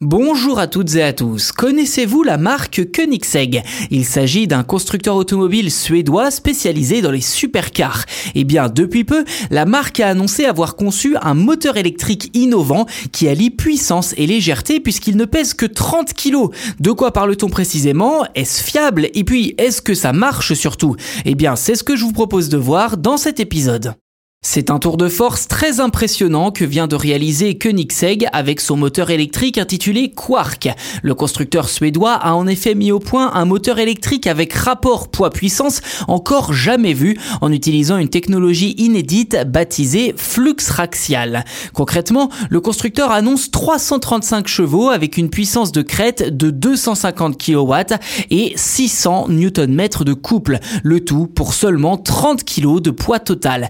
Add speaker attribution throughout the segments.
Speaker 1: Bonjour à toutes et à tous. Connaissez-vous la marque Koenigsegg? Il s'agit d'un constructeur automobile suédois spécialisé dans les supercars. Eh bien, depuis peu, la marque a annoncé avoir conçu un moteur électrique innovant qui allie puissance et légèreté puisqu'il ne pèse que 30 kg. De quoi parle-t-on précisément? Est-ce fiable? Et puis, est-ce que ça marche surtout? Eh bien, c'est ce que je vous propose de voir dans cet épisode. C'est un tour de force très impressionnant que vient de réaliser Koenigsegg avec son moteur électrique intitulé Quark. Le constructeur suédois a en effet mis au point un moteur électrique avec rapport poids-puissance encore jamais vu en utilisant une technologie inédite baptisée flux raxial. Concrètement, le constructeur annonce 335 chevaux avec une puissance de crête de 250 kW et 600 Nm de couple, le tout pour seulement 30 kg de poids total.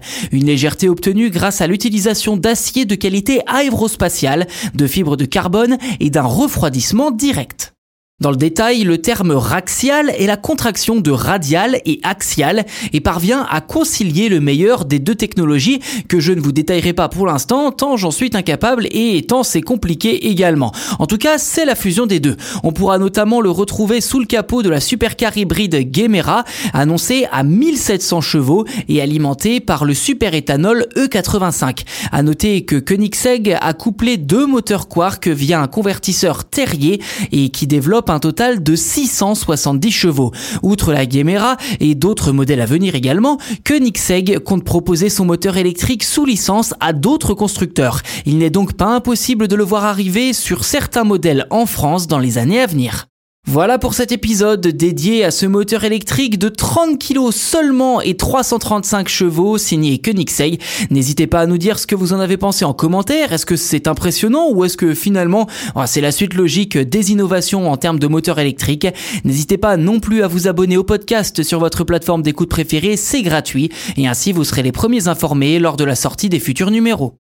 Speaker 1: Légèreté obtenue grâce à l'utilisation d'acier de qualité aérospatiale, de fibres de carbone et d'un refroidissement direct. Dans le détail, le terme raxial est la contraction de radial et axial et parvient à concilier le meilleur des deux technologies que je ne vous détaillerai pas pour l'instant tant j'en suis incapable et tant c'est compliqué également. En tout cas, c'est la fusion des deux. On pourra notamment le retrouver sous le capot de la supercar hybride Gemera, annoncée à 1700 chevaux et alimentée par le super-éthanol E85. À noter que Koenigsegg a couplé deux moteurs Quark via un convertisseur Terrier et qui développe un total de 670 chevaux. Outre la Gemera et d'autres modèles à venir également, Koenigsegg compte proposer son moteur électrique sous licence à d'autres constructeurs. Il n'est donc pas impossible de le voir arriver sur certains modèles en France dans les années à venir. Voilà pour cet épisode dédié à ce moteur électrique de 30 kg seulement et 335 chevaux signé Koenigsegg. N'hésitez pas à nous dire ce que vous en avez pensé en commentaire. Est-ce que c'est impressionnant ou est-ce que finalement oh, c'est la suite logique des innovations en termes de moteur électrique? N'hésitez pas non plus à vous abonner au podcast sur votre plateforme d'écoute préférée, c'est gratuit et ainsi vous serez les premiers informés lors de la sortie des futurs numéros.